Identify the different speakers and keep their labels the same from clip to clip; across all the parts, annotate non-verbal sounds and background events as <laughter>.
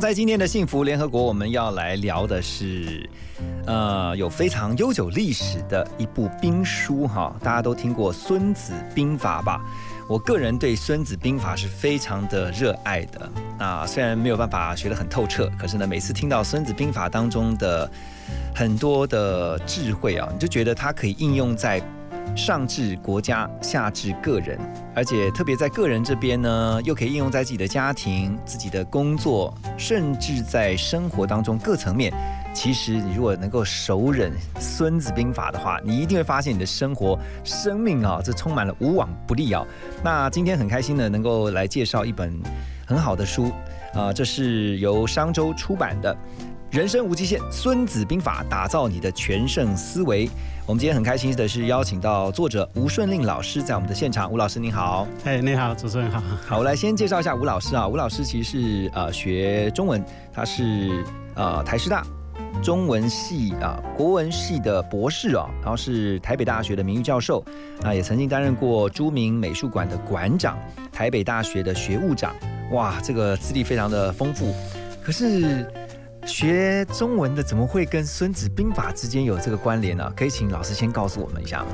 Speaker 1: 在今天的幸福联合国，我们要来聊的是，呃，有非常悠久历史的一部兵书哈，大家都听过《孙子兵法》吧？我个人对《孙子兵法》是非常的热爱的。那虽然没有办法学得很透彻，可是呢，每次听到《孙子兵法》当中的很多的智慧啊，你就觉得它可以应用在上至国家，下至个人，而且特别在个人这边呢，又可以应用在自己的家庭、自己的工作，甚至在生活当中各层面。其实，你如果能够熟忍《孙子兵法》的话，你一定会发现你的生活、生命啊，这充满了无往不利啊。那今天很开心的能够来介绍一本很好的书啊、这是由商周出版的《人生无极限：孙子兵法》，打造你的全胜思维。我们今天很开心的是邀请到作者吴顺令老师在我们的现场。吴老师您好，
Speaker 2: 哎，你好，主持人好。
Speaker 1: 好，我来先介绍一下吴老师啊。吴老师其实是呃学中文，他是呃台师大中文系啊国文系的博士哦，然后是台北大学的名誉教授，啊也曾经担任过朱明美术馆的馆长，台北大学的学务长，哇，这个资历非常的丰富。可是学中文的怎么会跟《孙子兵法》之间有这个关联呢？可以请老师先告诉我们一下吗？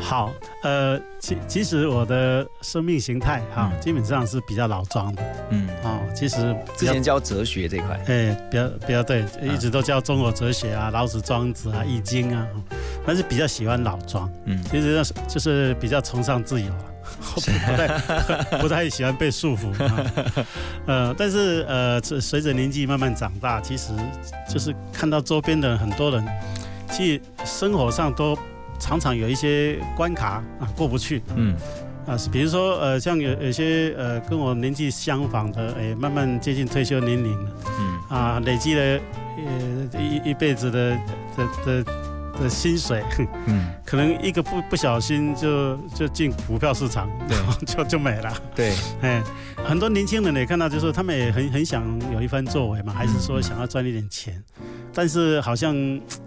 Speaker 2: 好，呃，其其实我的生命形态哈、
Speaker 1: 嗯
Speaker 2: 基本上是比较老庄的
Speaker 1: 嗯，
Speaker 2: 哦。其实
Speaker 1: 之前教哲学这块，
Speaker 2: 哎，比较比较对，一直都教中国哲学啊，老子、庄子啊，易经啊，哦但是比较喜欢老庄。
Speaker 1: 嗯，
Speaker 2: 其实就是比较崇尚自由啊，<laughs> 不太 <laughs> 不太喜欢被束缚啊。<laughs> 呃，但是呃，这随着年纪慢慢长大，其实就是看到周边的很多人，其实生活上都常常有一些关卡啊过不去
Speaker 1: 嗯。
Speaker 2: 啊，比如说呃，像有有些呃跟我年纪相仿的，哎，慢慢接近退休年龄了
Speaker 1: 嗯。
Speaker 2: 啊，累积了呃一一辈子的的的的薪水。
Speaker 1: 嗯，
Speaker 2: 可能一个不不小心就就进股票市场，
Speaker 1: 对，
Speaker 2: 就就没了。
Speaker 1: 对，
Speaker 2: 哎，很多年轻人也看到，就是说他们也很很想有一番作为嘛，还是说想要赚一点钱，但是好像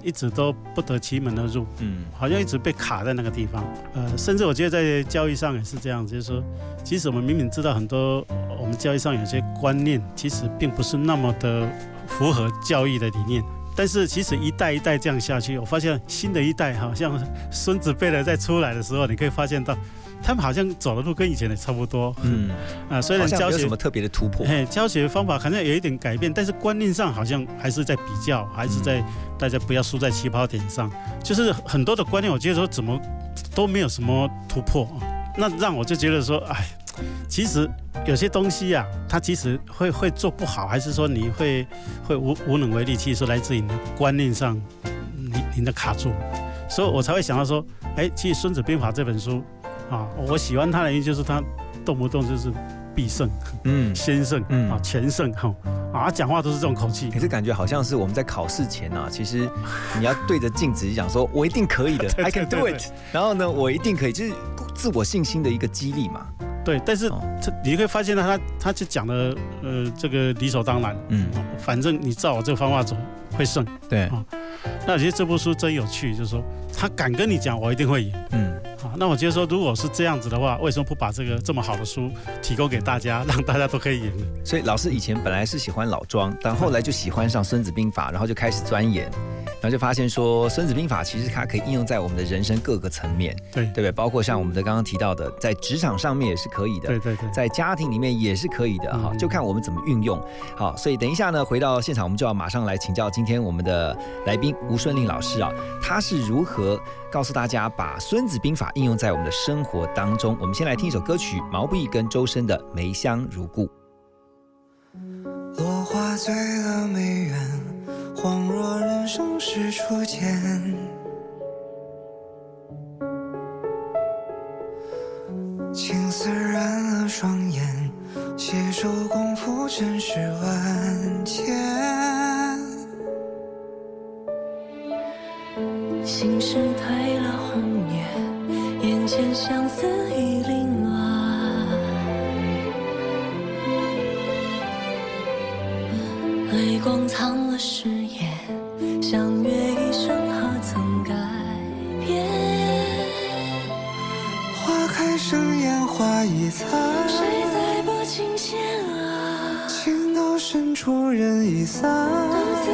Speaker 2: 一直都不得其门而入，
Speaker 1: 嗯
Speaker 2: 好像一直被卡在那个地方。呃，甚至我觉得在交易上也是这样，就是说，其实我们明明知道很多我们交易上有些观念，其实并不是那么的符合教育的理念。但是其实一代一代这样下去，我发现新的一代好像孙子辈的在出来的时候，你可以发现到，他们好像走的路跟以前的差不多
Speaker 1: 嗯，
Speaker 2: 啊。虽
Speaker 1: 好
Speaker 2: 然教学
Speaker 1: 有什么特别的突破。
Speaker 2: 哎，教学方法好像有一点改变，但是观念上好像还是在比较，还是在大家不要输在起跑点上。就是很多的观念，我觉得说怎么都没有什么突破啊。那让我就觉得说，哎，其实有些东西啊，它其实会会做不好，还是说你会会无无能为力，其实说来自于你的观念上，你你的卡住，所以我才会想到说，哎，其实《孙子兵法》这本书啊，我喜欢它的原因就是它动不动就是必胜。
Speaker 1: 嗯，
Speaker 2: 先胜，
Speaker 1: 嗯。
Speaker 2: 啊，全胜，哈，啊，讲话都是这种口气。
Speaker 1: 可，是感觉好像是我们在考试前啊，其实你要对着镜子讲说，我一定可以的 <laughs>
Speaker 2: 对
Speaker 1: ，I can do it。然后呢，我一定可以，就是自我信心的一个激励嘛。
Speaker 2: 对，但是
Speaker 1: 哦
Speaker 2: 这你会发现他，他他就讲的，呃，这个理所当然，
Speaker 1: 嗯，
Speaker 2: 反正你照我这个方法走会胜。
Speaker 1: 对，
Speaker 2: 那我觉得这部书真有趣，就是说他敢跟你讲，我一定会赢
Speaker 1: 嗯，
Speaker 2: 好。那我觉得说，如果是这样子的话，为什么不把这个这么好的书提供给大家，让大家都可以赢呢？
Speaker 1: 所以老师以前本来是喜欢老庄，但后来就喜欢上《孙子兵法》，然后就开始钻研，然后就发现说，《孙子兵法》其实它可以应用在我们的人生各个层面，
Speaker 2: 对
Speaker 1: 对不对？包括像我们的刚刚提到的，在职场上面也是可以的，
Speaker 2: 对对对，
Speaker 1: 在家庭里面也是可以的哈，
Speaker 2: 嗯
Speaker 1: 就看我们怎么运用。好，所以等一下呢，回到现场，我们就要马上来请教今天我们的来宾吴顺令老师啊，他是如何告诉大家把《孙子兵法》应用在我们的生活当中。我们先来听一首歌曲，毛不易跟周深的《梅香如故》。
Speaker 3: 落花醉了梅园，恍若人生是初见。青丝染了双眼，携手共赴尘世万。千。
Speaker 4: 心事褪了红颜，眼前相思已凌乱，泪光藏了誓言，相约一生何曾改变？
Speaker 3: 花开生烟花易残，
Speaker 4: 谁在拨琴弦啊？
Speaker 3: 情到深处人已散。
Speaker 4: 独自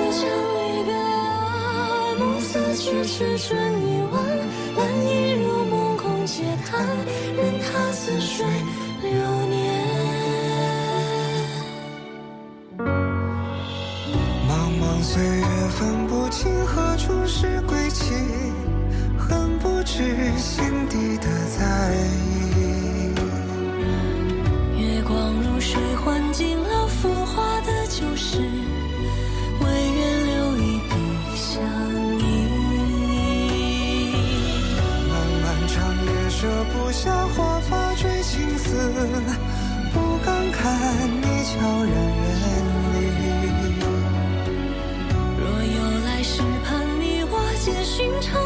Speaker 4: 暮色去时春已晚，蓝衣入梦空嗟叹，任他似水流年。
Speaker 3: 茫茫岁月分不清何
Speaker 4: 寻常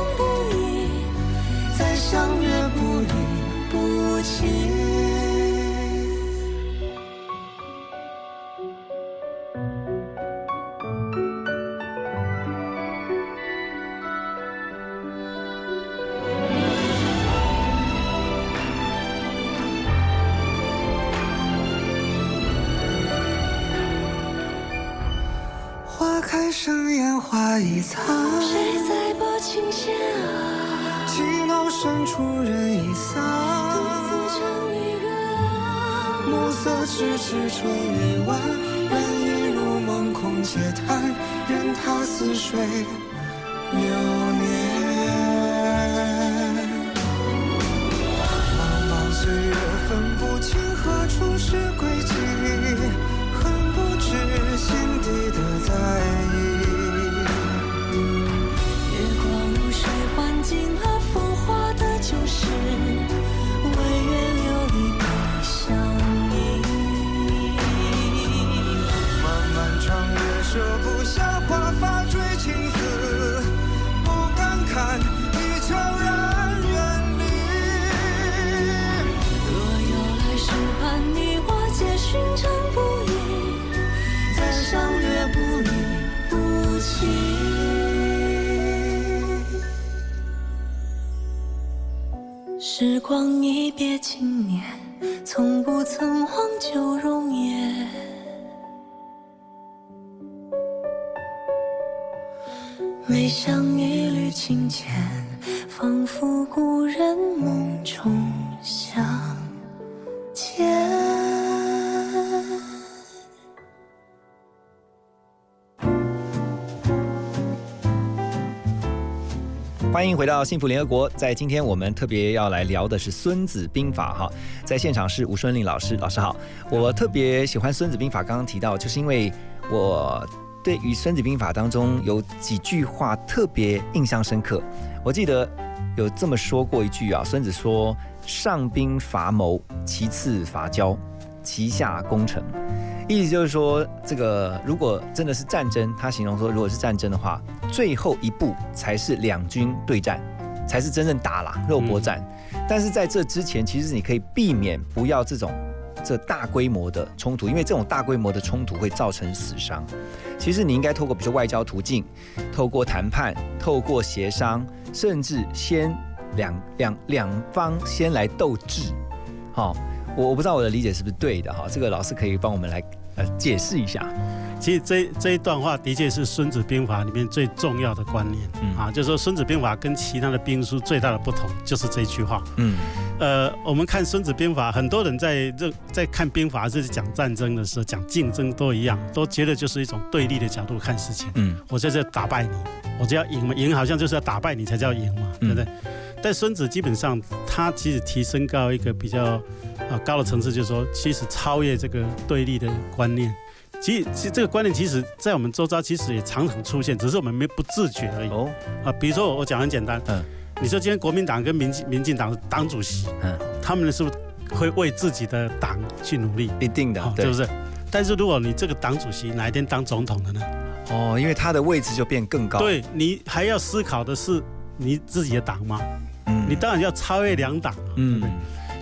Speaker 3: 开生烟花一残，
Speaker 4: 谁在拨琴弦啊？
Speaker 3: 情到深处人已散独。
Speaker 4: 自唱离歌，
Speaker 3: 暮色迟迟春已晚，人已入梦空嗟叹，任他似水流年。
Speaker 4: 光一
Speaker 1: 欢迎回到幸福联合国，在今天我们特别要来聊的是《孙子兵法》哈，在现场是吴顺令老师，老师好。我特别喜欢《孙子兵法》，刚刚提到，就是因为我对于《孙子兵法》当中有几句话特别印象深刻。我记得有这么说过一句啊，孙子说：“上兵伐谋，其次伐交，其下攻城。”意思就是说，这个如果真的是战争，他形容说，如果是战争的话，最后一步才是两军对战，才是真正打啦，肉搏战。但是在这之前，其实你可以避免不要这种这大规模的冲突，因为这种大规模的冲突会造成死伤。其实你应该透过比如说外交途径，透过谈判，透过协商，甚至先两两两方先来斗智，好、我我不知道我的理解是不是对的哈，这个老师可以帮我们来呃解释一下。
Speaker 2: 其实这这一段话的确是《孙子兵法》里面最重要的观念、
Speaker 1: 嗯
Speaker 2: 啊，就是说《孙子兵法》跟其他的兵书最大的不同就是这句话。
Speaker 1: 嗯
Speaker 2: 呃，我们看《孙子兵法》，很多人在认在看兵法，就是讲战争的时候，讲竞争都一样，都觉得就是一种对立的角度看事情。
Speaker 1: 嗯
Speaker 2: 我在这打败你，我就要赢嘛，赢好像就是要打败你才叫赢嘛，对不对？但孙子基本上他其实提升到一个比较啊高的层次，就是说，其实超越这个对立的观念。其实，其实这个观念，其实在我们周遭其实也常常出现，只是我们没不自觉而已
Speaker 1: 哦
Speaker 2: 啊。比如说，我讲很简单，
Speaker 1: 嗯
Speaker 2: 你说今天国民党跟民进民进党是党主席，
Speaker 1: 嗯，
Speaker 2: 他们是不是会为自己的党去努力？
Speaker 1: 一定的
Speaker 2: 是不是？但是如果你这个党主席哪一天当总统了呢？
Speaker 1: 哦，因为他的位置就变更高。，
Speaker 2: 对你还要思考的是你自己的党吗？
Speaker 1: 嗯
Speaker 2: 你当然要超越两党，
Speaker 1: 嗯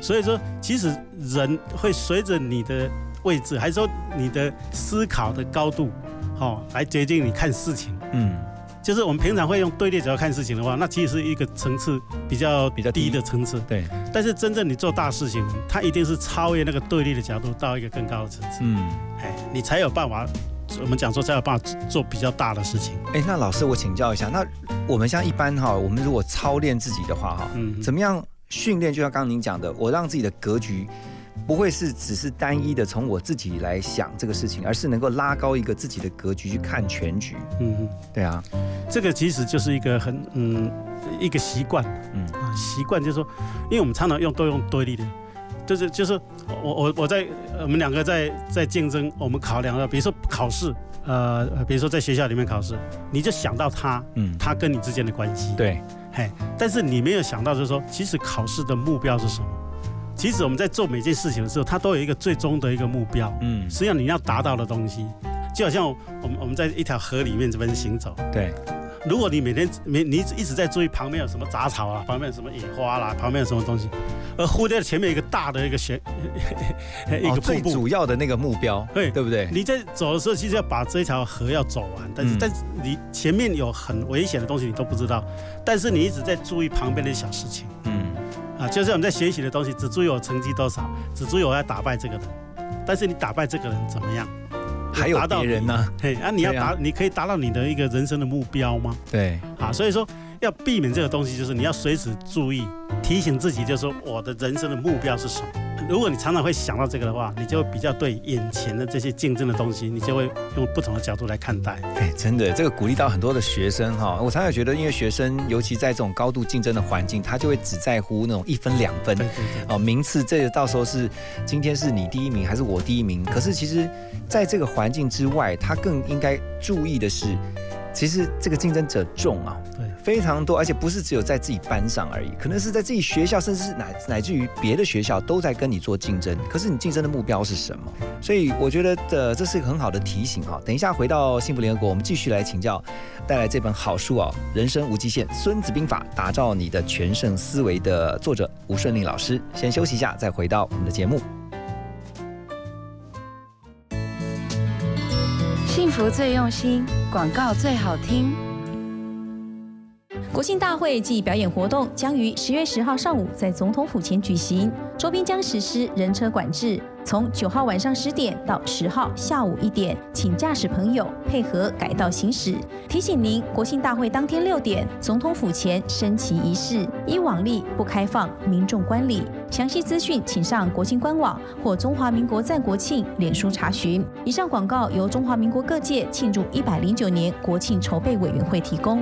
Speaker 2: 所以说，其实人会随着你的位置，还是说你的思考的高度，哦，来决定你看事情。
Speaker 1: 嗯
Speaker 2: 就是我们平常会用对立角度看事情的话，那其实是一个层次比较
Speaker 1: 比较低
Speaker 2: 低的层次。
Speaker 1: 对，
Speaker 2: 但是真正你做大事情，它一定是超越那个对立的角度，到一个更高的层次，
Speaker 1: 嗯。
Speaker 2: 哎，你才有办法。我们讲说才有办法做比较大的事情。
Speaker 1: 哎，那老师，我请教一下，那我们像一般哈，我们如果操练自己的话哈，
Speaker 2: 嗯，
Speaker 1: 怎么样训练？就像刚刚您讲的，我让自己的格局不会是只是单一的从我自己来想这个事情，而是能够拉高一个自己的格局去看全局。
Speaker 2: 嗯嗯，
Speaker 1: 对啊，
Speaker 2: 这个其实就是一个很嗯一个习惯。
Speaker 1: 嗯。
Speaker 2: 啊，习惯就是说，因为我们常常用都用对立的，就是就是我我我在我们两个在在竞争，我们考量到，比如说考试，呃，呃比如说在学校里面考试，你就想到他
Speaker 1: 嗯，
Speaker 2: 他跟你之间的关系，
Speaker 1: 对，
Speaker 2: 嘿，但是你没有想到就是说，其实考试的目标是什么？其实我们在做每件事情的时候，它都有一个最终的一个目标，
Speaker 1: 嗯，
Speaker 2: 实际上你要达到的东西，就好像我们我们在一条河里面这边行走，
Speaker 1: 对，
Speaker 2: 如果你每天每你一直在注意旁边有什么杂草啊，旁边有什么野花啦，旁边有什么东西，而忽略了前面一个大的一个悬 <laughs> 一
Speaker 1: 哦
Speaker 2: 个瀑布。
Speaker 1: 最主要的那个目标，
Speaker 2: 对。
Speaker 1: 对不对？
Speaker 2: 你在走的时候，其实要把这条河要走完，但是、
Speaker 1: 嗯。
Speaker 2: 但是你前面有很危险的东西你都不知道，但是你一直在注意旁边的小事情。
Speaker 1: 嗯，
Speaker 2: 啊，就是我们在学习的东西，只注意我成绩多少，只注意我要打败这个人，但是你打败这个人怎么样？
Speaker 1: 还有别人呢？
Speaker 2: 嘿，啊，你要达，你可以达到你的一个人生的目标吗？
Speaker 1: 对，
Speaker 2: 啊，所以说要避免这个东西，就是你要随时注意，提醒自己，就是说我的人生的目标是什么。如果你常常会想到这个的话，你就会比较对眼前的这些竞争的东西，你就会用不同的角度来看待。
Speaker 1: 哎，真的，这个鼓励到很多的学生哈。我常常觉得，因为学生尤其在这种高度竞争的环境，他就会只在乎那种一分两分
Speaker 2: 对对对，
Speaker 1: 哦，名次这个到时候是今天是你第一名还是我第一名？可是其实在这个环境之外，他更应该注意的是，其实这个竞争者众啊，
Speaker 2: 对
Speaker 1: 非常多，而且不是只有在自己班上而已，可能是在自己学校，甚至是乃乃至于别的学校都在跟你做竞争。可是你竞争的目标是什么？所以我觉得呃，这是一个很好的提醒哈。等一下回到幸福联合国，我们继续来请教，带来这本好书哦，《人生无极限：孙子兵法》，打造你的全胜思维的作者吴顺利老师。先休息一下，再回到我们的节目。
Speaker 5: 幸福最用心，广告最好听。
Speaker 6: 国庆大会暨表演活动将于十月十号上午在总统府前举行，周边将实施人车管制，从九号晚上十点到十号下午一点，请驾驶朋友配合改道行驶。提醒您，国庆大会当天六点，总统府前升旗仪式，依往例不开放民众观礼。详细资讯请上国庆官网或中华民国赞国庆脸书查询。以上广告由中华民国各界庆祝一百零九年国庆筹备委员会提供。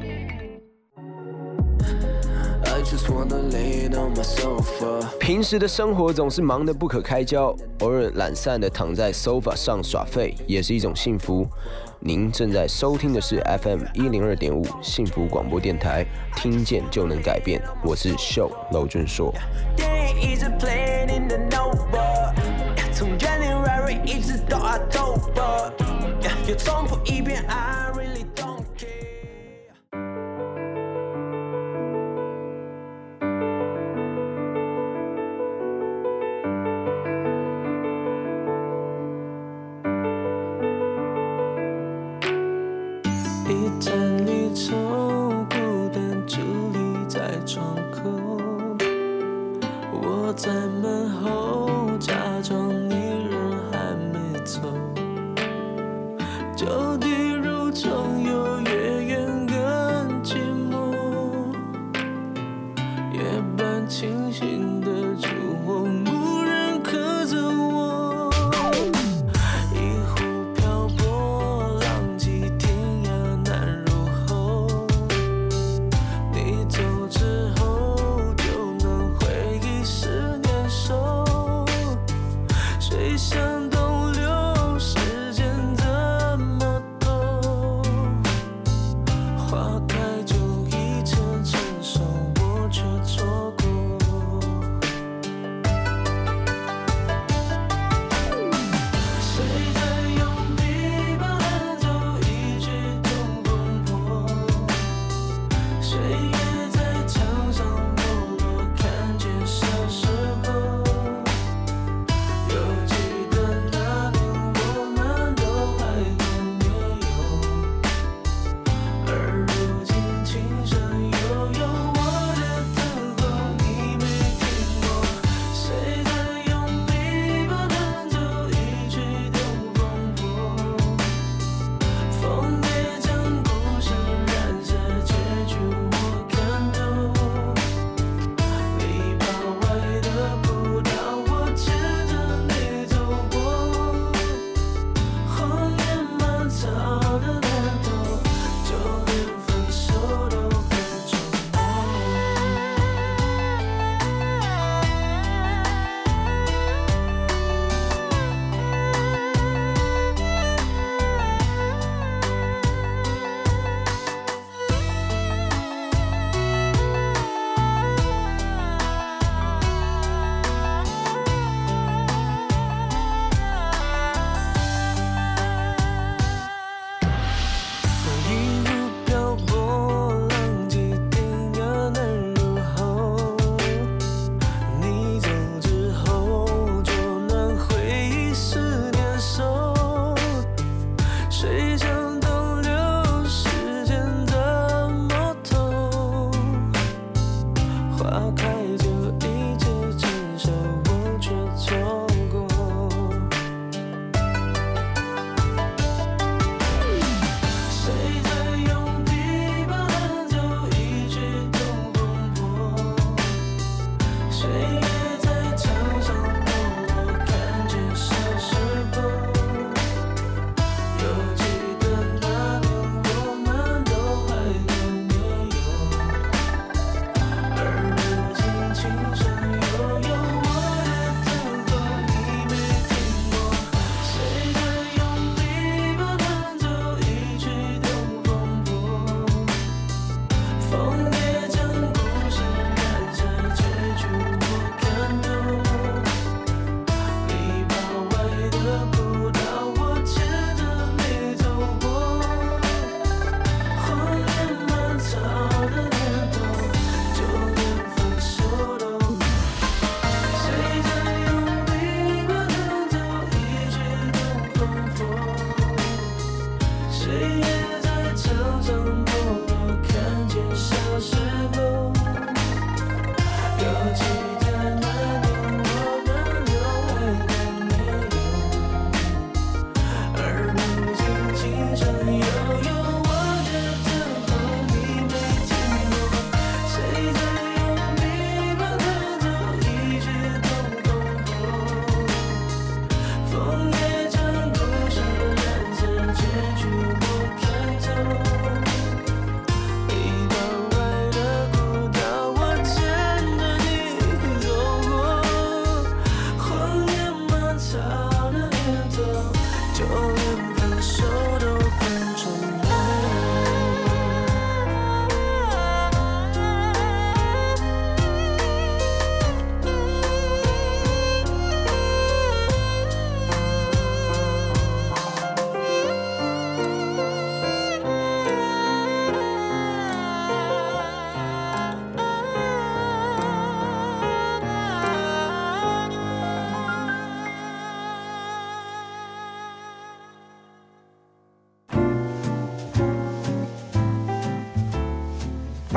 Speaker 7: 平时的生活总是忙得不可开交，偶尔懒散的躺在 sofa 上耍废也是一种幸福。您正在收听的是 FM 一零二点五幸福广播电台，听见就能改变。我是秀娄俊硕。
Speaker 8: 从 January 一直到 October，又重复一遍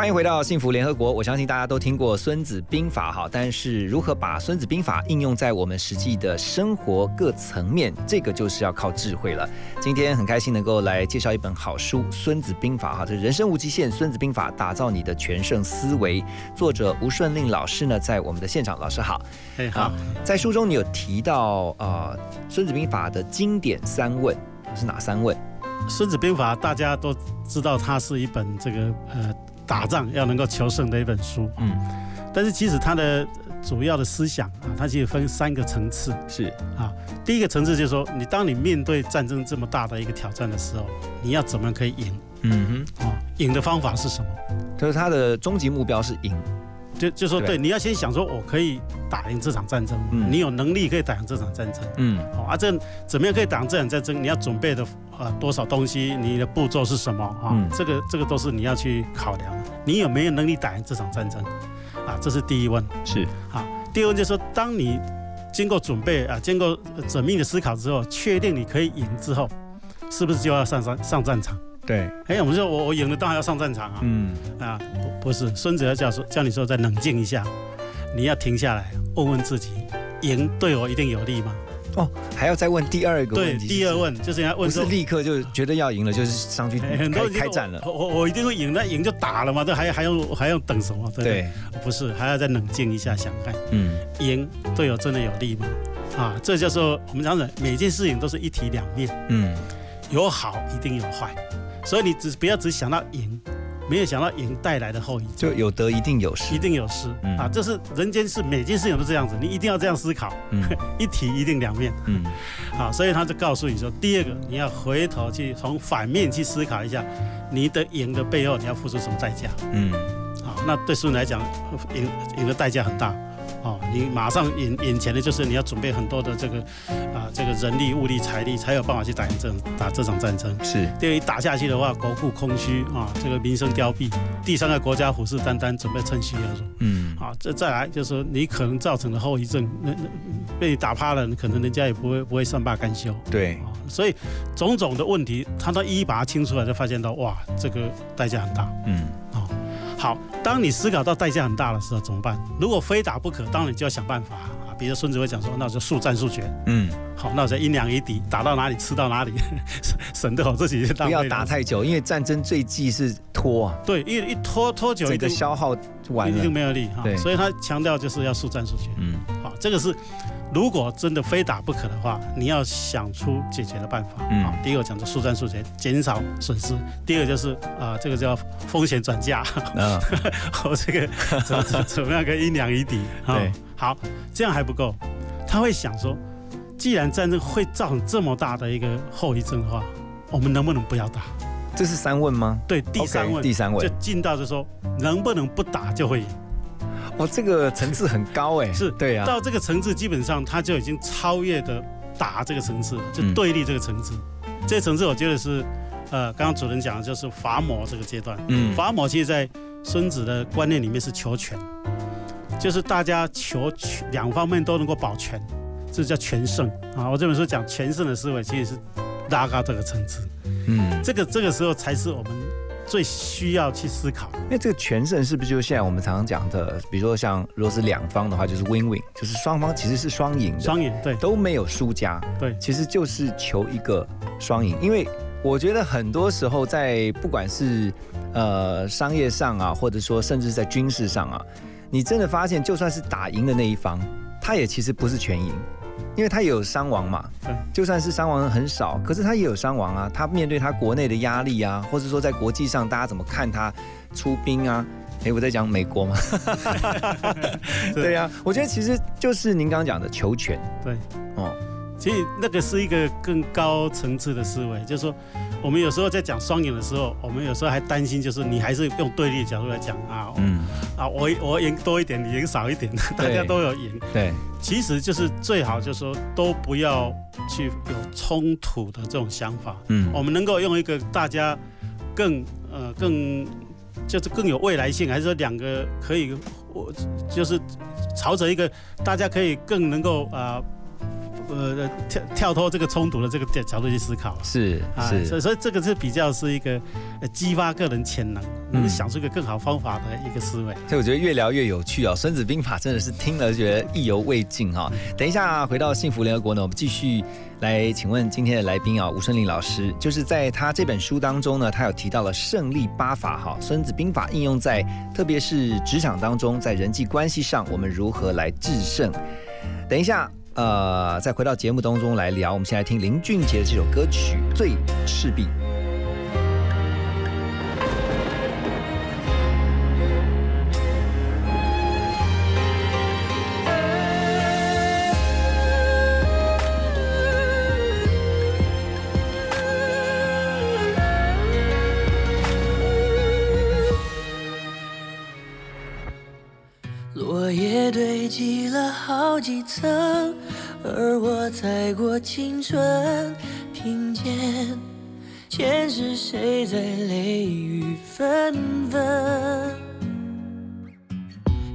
Speaker 1: 欢迎回到幸福联合国。我相信大家都听过《孙子兵法》哈，但是如何把《孙子兵法》应用在我们实际的生活各层面，这个就是要靠智慧了。今天很开心能够来介绍一本好书《孙子兵法》哈，这是人生无极限，《孙子兵法》打造你的全胜思维。作者吴顺令老师呢，在我们的现场，老师好。
Speaker 2: 哎好，
Speaker 1: 在书中你有提到呃，《孙子兵法》的经典三问是哪三问？
Speaker 2: 《孙子兵法》大家都知道，它是一本这个呃打仗要能够求胜的一本书。
Speaker 1: 嗯，
Speaker 2: 但是其实他的主要的思想啊，它其实分三个层次。
Speaker 1: 是
Speaker 2: 啊，第一个层次就是说，你当你面对战争这么大的一个挑战的时候，你要怎么可以赢？
Speaker 1: 嗯
Speaker 2: 哼，啊，赢的方法是什么？
Speaker 1: 就是他的终极目标是赢。
Speaker 2: 就就说
Speaker 1: 对
Speaker 2: 对，你要先想说，我可以打赢这场战争，
Speaker 1: 嗯
Speaker 2: 你有能力可以打赢这场战争。
Speaker 1: 嗯
Speaker 2: 哦啊，这怎么样可以打赢这场战争？你要准备的呃多少东西？你的步骤是什么啊？
Speaker 1: 嗯
Speaker 2: 这个这个都是你要去考量。你有没有能力打赢这场战争？啊，这是第一问。
Speaker 1: 是
Speaker 2: 啊，第二问就是说，当你经过准备啊，经过呃缜密的思考之后，确定你可以赢之后，是不是就要上上上战场？
Speaker 1: 对，
Speaker 2: 哎，我们说我我赢了，当然要上战场啊。
Speaker 1: 嗯
Speaker 2: 啊，不不是，孙子要叫说叫你说再冷静一下，你要停下来问问自己，赢对我一定有利吗？
Speaker 1: 哦，还要再问第二个
Speaker 2: 对，
Speaker 1: 问题。
Speaker 2: 第二问就是要
Speaker 1: 不是。立刻就觉得要赢了，就是上去
Speaker 2: 哎很多
Speaker 1: 开开战了。
Speaker 2: 我我我一定会赢，那赢就打了嘛，这还还用还用等什么？对不对？
Speaker 1: 对，
Speaker 2: 不是，还要再冷静一下，想看
Speaker 1: 嗯
Speaker 2: 赢对我真的有利吗？啊，这叫做我们讲的每件事情都是一体两面，
Speaker 1: 嗯
Speaker 2: 有好一定有坏，所以你只不要只想到赢，没有想到赢带来的后遗症
Speaker 1: 就。有得一定有失
Speaker 2: 一。定有失、
Speaker 1: 嗯
Speaker 2: 啊！这是人间事，每件事情都这样子，你一定要这样思考，
Speaker 1: 嗯 <laughs>
Speaker 2: 一体一定两面
Speaker 1: 嗯 <laughs>
Speaker 2: 啊！所以他就告诉你说，第二个你要回头去从反面去思考一下，你的赢的背后你要付出什么代价
Speaker 1: 嗯
Speaker 2: 啊？那对孙子来讲，赢赢的代价很大哦，你马上眼眼前的就是你要准备很多的这个啊这个人力、物力、财力，才有办法去打赢这打这场战争。
Speaker 1: 是
Speaker 2: 第二，一打下去的话，国库空虚啊，这个民生凋敝；第三个，国家虎视眈眈，准备趁虚而入。
Speaker 1: 嗯
Speaker 2: 好，这再来就是说你可能造成的后遗症，那那被你打趴了，可能人家也不会不会善罢甘休
Speaker 1: 对
Speaker 2: 啊。所以种种的问题，他都一一把它清出来，就发现到哇，这个代价很大。
Speaker 1: 嗯
Speaker 2: 好，当你思考到代价很大的时候怎么办？如果非打不可，当然你就要想办法啊。比如孙子会讲说，那我就速战速决。
Speaker 1: 嗯，
Speaker 2: 好，那我就阴凉一敌，打到哪里吃到哪里，<laughs> 省得我自己
Speaker 1: 不要打太久，因为战争最忌是拖啊，
Speaker 2: 对，一一拖拖久
Speaker 1: 整
Speaker 2: 一定
Speaker 1: 个消耗完
Speaker 2: 一定。没有力哈
Speaker 1: 对。
Speaker 2: 所以他强调就是要速战速决。
Speaker 1: 嗯
Speaker 2: 好，这个是如果真的非打不可的话，你要想出解决的办法。
Speaker 1: 嗯
Speaker 2: 好，第一个讲的速战速决，减少损失；第二个就是啊、这个叫风险转嫁，
Speaker 1: 嗯
Speaker 2: 我 <laughs> 这个怎么怎么样跟阴凉一敌。啊
Speaker 1: 对，
Speaker 2: 好，这样还不够，他会想说，既然战争会造成这么大的一个后遗症的话，我们能不能不要打？
Speaker 1: 这是三问吗？
Speaker 2: 对，第三问
Speaker 1: 第三问
Speaker 2: 就进到就说，能不能不打就会赢？<laughs>
Speaker 1: 哦，这个层次很高哎。
Speaker 2: 是
Speaker 1: 对啊。
Speaker 2: 到这个层次，基本上他就已经超越的打这个层次了，就
Speaker 1: 嗯
Speaker 2: 对立这个层次。这个层次，我觉得是，呃，刚刚主人讲的就是伐魔这个阶段。
Speaker 1: 嗯
Speaker 2: 伐魔其实，在孙子的观念里面是求全，就是大家求全两方面都能够保全，这叫全胜啊。我这本书讲全胜的思维，其实是拉高这个层次。
Speaker 1: 嗯，
Speaker 2: 这个这个时候才是我们最需要去思考。
Speaker 1: 因为这个全胜是不是就现在我们常常讲的，比如说像如果是两方的话，就是 win win，就是双方其实是双赢的，
Speaker 2: 双赢对
Speaker 1: 都没有输家。
Speaker 2: 对
Speaker 1: 其实就是求一个双赢，因为我觉得很多时候在不管是呃商业上啊，或者说甚至在军事上啊，你真的发现，就算是打赢的那一方，他也其实不是全赢，因为他也有伤亡嘛
Speaker 2: 对。
Speaker 1: 就算是伤亡很少，可是他也有伤亡啊。他面对他国内的压力啊，或者说在国际上大家怎么看他出兵啊？哎，我在讲美国嘛。<laughs> 对呀、我觉得其实就是您刚刚讲的求全。
Speaker 2: 对，
Speaker 1: 哦，
Speaker 2: 其实那个是一个更高层次的思维，就是说，我们有时候在讲双赢的时候，我们有时候还担心，就是你还是用对立的角度来讲啊，
Speaker 1: 嗯，
Speaker 2: 啊，我我赢多一点，你赢少一点，<laughs> 大家都有赢。
Speaker 1: 对，
Speaker 2: 其实就是最好就是说都不要去有冲突的这种想法，
Speaker 1: 嗯。
Speaker 2: 我们能够用一个大家更呃更就是更有未来性，还是说两个可以我就是朝着一个大家可以更能够啊呃跳跳脱这个冲突的这个角度去思考。
Speaker 1: 是
Speaker 2: 啊，所
Speaker 1: 是
Speaker 2: 以所以这个是比较是一个呃激发个人潜能，能够想出一个更好方法的一个思维。
Speaker 1: 所以我觉得越聊越有趣哦，《孙子兵法》真的是听了觉得意犹未尽哈、等一下回到幸福联合国呢，我们继续来请问今天的来宾啊，吴顺利老师，就是在他这本书当中呢，他有提到了胜利八法哈，《孙子兵法》应用在特别是职场当中，在人际关系上，我们如何来制胜？等一下。呃，再回到节目当中来聊，我们先来听林俊杰的这首歌曲《醉赤壁》。
Speaker 4: 踩过青春，听见前世谁在泪雨纷纷。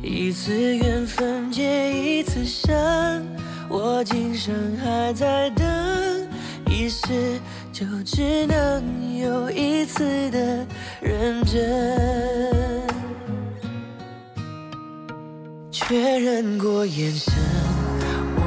Speaker 4: 一次缘分结一次生，我今生还在等，一世就只能有一次的认真。确认过眼神，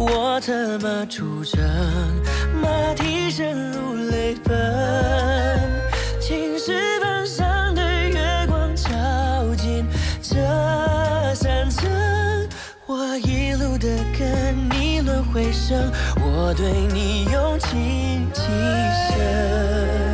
Speaker 4: 我策马出征，马蹄声如泪奔。青石板上的月光照进这山城，我一路的跟你轮回声，我对你用情极深。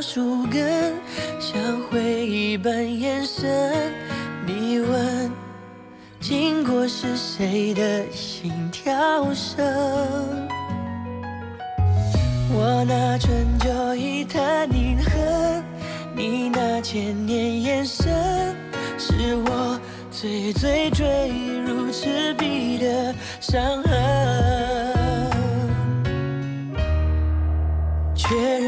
Speaker 4: 树根，像回忆般延伸。你问，经过是谁的？心跳声？我拿春秋一叹凝恨，你那千年眼神，是我最最坠入赤壁的？伤痕。确认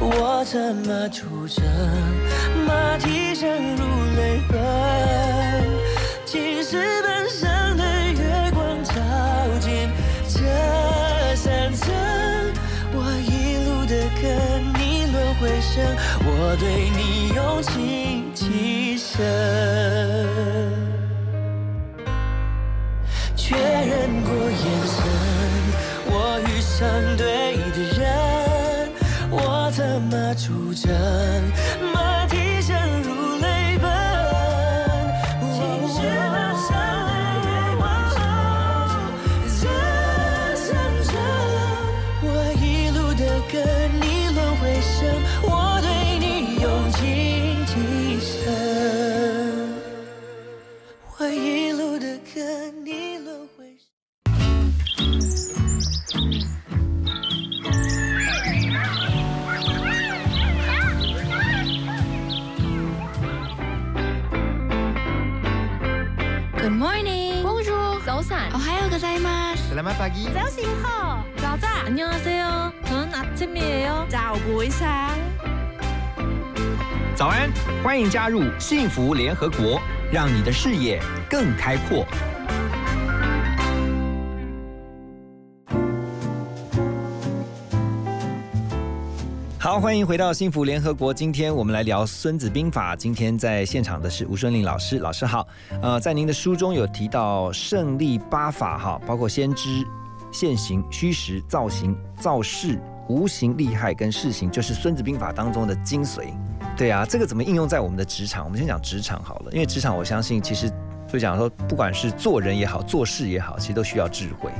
Speaker 4: 我策马出征，马蹄声如泪奔。青石板上的月光照进这山城，我一路的跟你轮回声，我对你用情极深。确认过眼神，我遇上对的人。出征。
Speaker 5: ます。
Speaker 3: Selamat pagi.
Speaker 9: 早晨好，早早， 안녕하세요。저는 아침이에요。
Speaker 5: 早不会上。
Speaker 1: 早安，欢迎加入幸福联合国，让你的视野更开阔。 欢迎回到幸福联合国。今天我们来聊《孙子兵法》。今天在现场的是吴顺令老师，老师好。呃，在您的书中有提到胜利八法哈，包括先知、现行、虚实、造型、造势、无形、利害跟事行，就是《孙子兵法》当中的精髓。对啊，这个怎么应用在我们的职场？我们先讲职场好了，因为职场我相信其实就讲说，不管是做人也好，做事也好，其实都需要智慧。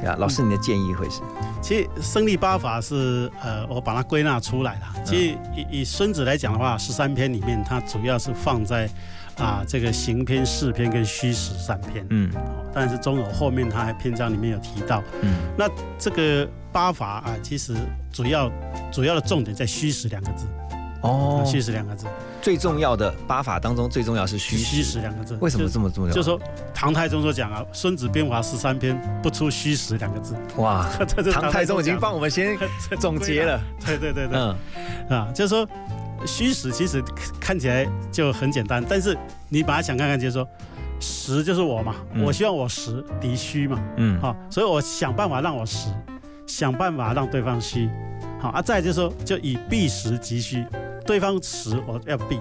Speaker 1: 对啊，老师你的建议会是？
Speaker 2: 其实胜利八法是呃，我把它归纳出来了。其实以以孙子来讲的话，十三篇里面，它主要是放在啊这个行篇、事篇跟虚实三篇。
Speaker 1: 嗯
Speaker 2: 哦但是中有后面它还篇章里面有提到，
Speaker 1: 嗯
Speaker 2: 那这个八法啊，其实主要主要的重点在虚实两个字。
Speaker 1: 哦
Speaker 2: 啊虚实两个字，
Speaker 1: 最重要的八法当中最重要是虚
Speaker 2: 虚
Speaker 1: 实。
Speaker 2: 两个字。
Speaker 1: 为什么这么重要？
Speaker 2: 就说唐太宗所讲啊，《孙子兵法》十三篇不出虚实两个字。
Speaker 1: 哇，<laughs>
Speaker 2: 这是
Speaker 1: 唐太宗已经帮我们先总结了。
Speaker 2: 对对对对，
Speaker 1: 嗯
Speaker 2: 啊，就是说虚实其实看起来就很简单，但是你把它想看看，就是说实就是我嘛，
Speaker 1: 嗯
Speaker 2: 我希望我实敌虚嘛，
Speaker 1: 嗯
Speaker 2: 好、所以我想办法让我实，想办法让对方虚，好啊，再就是说就以避实击虚，对方实我要避，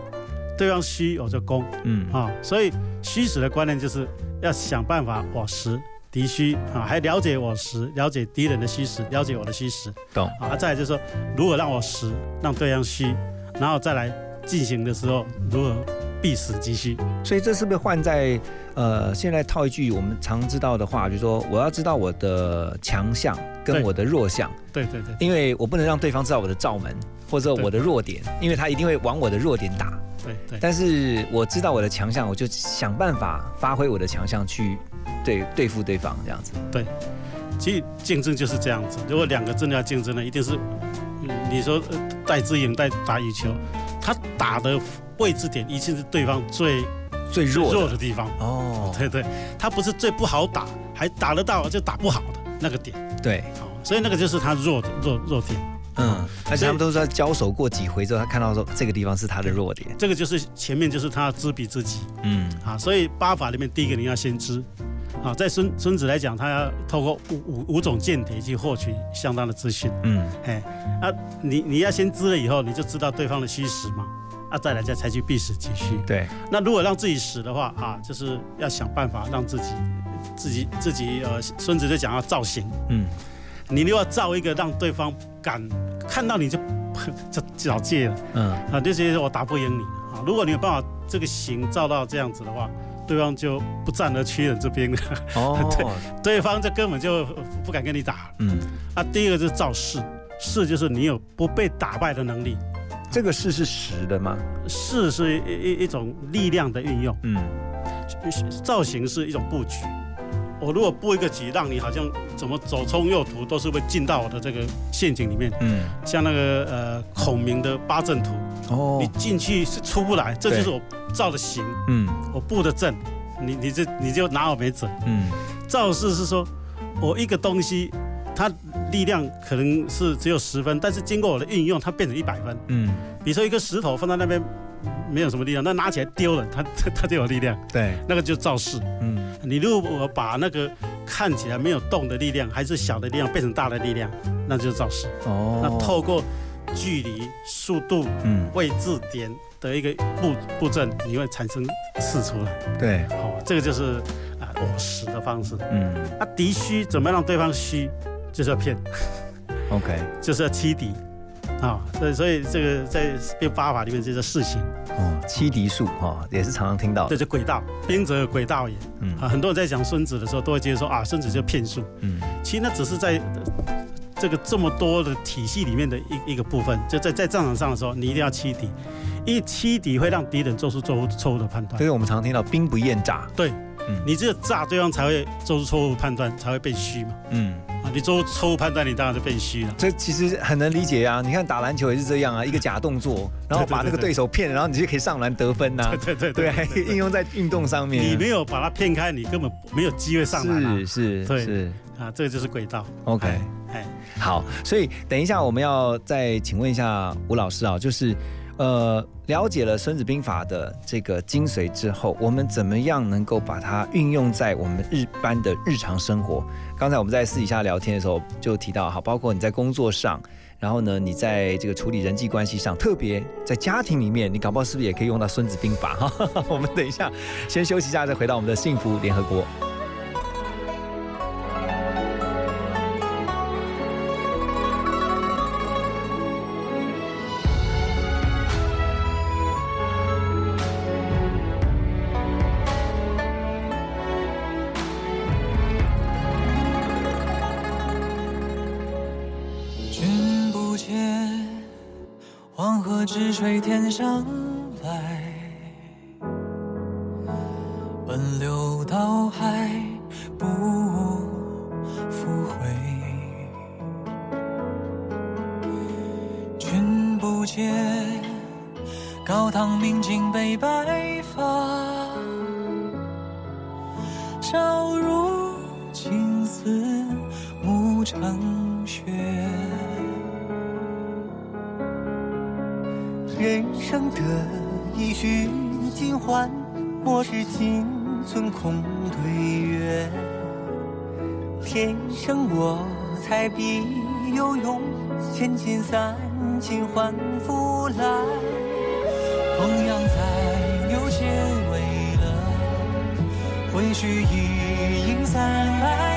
Speaker 2: 对方虚我就攻。
Speaker 1: 嗯。
Speaker 2: 啊、所以虚实的观念就是要想办法我实。敌虚。啊，还了解我实，了解敌人的虚实，了解我的虚实，
Speaker 1: 懂。
Speaker 2: 啊，再来就是说如何让我实，让对方虚，然后再来进行的时候如何避实击虚。
Speaker 1: 所以这是不是换在呃，现在套一句我们常知道的话，就是说我要知道我的强项跟我的弱项，
Speaker 2: 对对对
Speaker 1: 因为我不能让对方知道我的罩门或者我的弱点，因为他一定会往我的弱点打。
Speaker 2: 对对
Speaker 1: 但是我知道我的强项，我就想办法发挥我的强项去对对付对方这样子。
Speaker 2: 对其实竞争就是这样子。如果两个真的要竞争呢，一定是，嗯你说呃戴资颖在打羽球，他打的位置点一定是对方最最
Speaker 1: 最弱的
Speaker 2: 弱的地方。
Speaker 1: 哦，
Speaker 2: 对对，他不是最不好打，还打得到就打不好的那个点。
Speaker 1: 对，
Speaker 2: 哦，所以那个就是他弱的弱弱点。
Speaker 1: 嗯，而且他们都说交手过几回之后，他看到说这个地方是他的弱点。
Speaker 2: 这个就是前面就是他知彼知己。
Speaker 1: 嗯
Speaker 2: 啊，所以八法里面第一个你要先知，啊，在孙孙子来讲，他要透过五五五种间谍去获取相当的资讯，
Speaker 1: 嗯
Speaker 2: 哎，啊，你你要先知了以后，你就知道对方的虚实嘛，啊，再来再采取避实击虚。
Speaker 1: 对，
Speaker 2: 那如果让自己死的话，啊，就是要想办法让自己自己自己呃，孙子就讲要造型，
Speaker 1: 嗯
Speaker 2: 你如果要造一个让对方敢看到你就 <laughs> 就找戒了。
Speaker 1: 嗯
Speaker 2: 啊，就觉得我打不赢你啊。如果你有办法这个形造到这样子的话，对方就不战而屈人这边了，
Speaker 1: 哦，<laughs>
Speaker 2: 对对方就根本就不敢跟你打。
Speaker 1: 嗯，
Speaker 2: 啊，第一个就是造势，势就是你有不被打败的能力，
Speaker 1: 这个势是实的吗？
Speaker 2: 势是一一一种力量的运用，
Speaker 1: 嗯
Speaker 2: 造型是一种布局。我如果布一个局，让你好像怎么左冲右突都是会进到我的这个陷阱里面，
Speaker 1: 嗯，
Speaker 2: 像那个呃孔明的八阵图，
Speaker 1: 哦
Speaker 2: 你，进去是出不来，这就是我造的形。
Speaker 1: 嗯
Speaker 2: 我布的阵，你你这你就拿我没辙。
Speaker 1: 嗯
Speaker 2: 造势是说，我一个东西，它力量可能是只有十分，但是经过我的运用，它变成一百分。
Speaker 1: 嗯，
Speaker 2: 比如说一个石头放在那边，没有什么力量，那拿起来丢了，它它它就有力量，
Speaker 1: 对，
Speaker 2: 那个就造势。
Speaker 1: 嗯。
Speaker 2: 你如果把那个看起来没有动的力量，还是小的力量变成大的力量，那就是造势。
Speaker 1: 哦，
Speaker 2: 那透过距离、速度、
Speaker 1: 嗯。
Speaker 2: 位置点的一个布布阵，你会产生势出来。
Speaker 1: 对，
Speaker 2: 哦，这个就是啊我使的方式。
Speaker 1: 嗯。
Speaker 2: 啊，敌虚怎么样让对方虚，就是要骗
Speaker 1: ，，OK，<laughs>
Speaker 2: 就是要欺敌啊。所以所以这个在变八法里面，这叫事情，
Speaker 1: 哦，七敌术哈，也是常常听到的。
Speaker 2: 这就轨道，兵者诡道也
Speaker 1: 嗯
Speaker 2: 啊。很多人在讲孙子的时候，都会觉得说啊，孙子就骗术，
Speaker 1: 嗯
Speaker 2: 其实那只是在。呃这个这么多的体系里面的一一个部分，就在在战场上的时候，你一定要欺敌，因为欺敌会让敌人做出错误错误的判断
Speaker 1: 所。以我们常听到兵不厌诈。
Speaker 2: 对，
Speaker 1: 嗯
Speaker 2: 你只有诈对方才会做出错误判断，才会被虚嘛。
Speaker 1: 嗯，
Speaker 2: 啊，你做错误判断，你当然就变虚了。
Speaker 1: 这其实很能理解啊。你看打篮球也是这样啊，一个假动作，然后把那个对手骗了，然后你就可以上篮得分呐、
Speaker 2: 对对
Speaker 1: 对，应用在运动上面啊。
Speaker 2: 你没有把它骗开，你根本没有机会上篮啊。
Speaker 1: 是是
Speaker 2: 对
Speaker 1: 是
Speaker 2: 啊，这个就是轨道。
Speaker 1: ，OK。
Speaker 2: 哎，
Speaker 1: 好，所以等一下我们要再请问一下吴老师啊，就是呃了解了《孙子兵法》的这个精髓之后，我们怎么样能够把它运用在我们日般的日常生活？刚才我们在私底下聊天的时候就提到，哈，包括你在工作上。然后呢，你在这个处理人际关系上，特别在家庭里面，你搞不好是不是也可以用到《孙子兵法》哈？我们等一下先休息一下，再回到我们的幸福联合国。
Speaker 10: 黄河之水天上来，奔流到海不复回。君不见，高堂明镜悲白
Speaker 11: 今存空对月。天生我材必有用，千金散尽还复来。
Speaker 10: 烹羊宰牛且为乐，会须一饮三百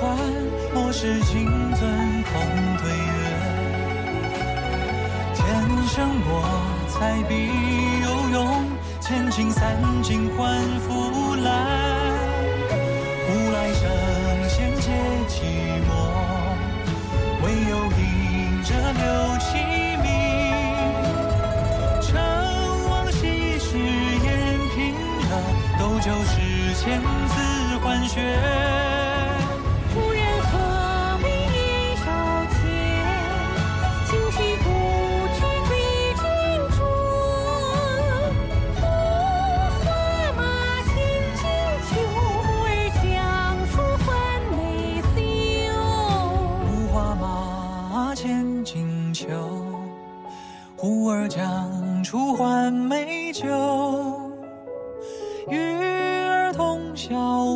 Speaker 10: 欢，莫使金樽空对月。天生我材必有用，千金散尽还复来。古来圣贤皆寂寞，唯有饮者留其名。成王昔时宴平乐，斗酒十千恣欢谑。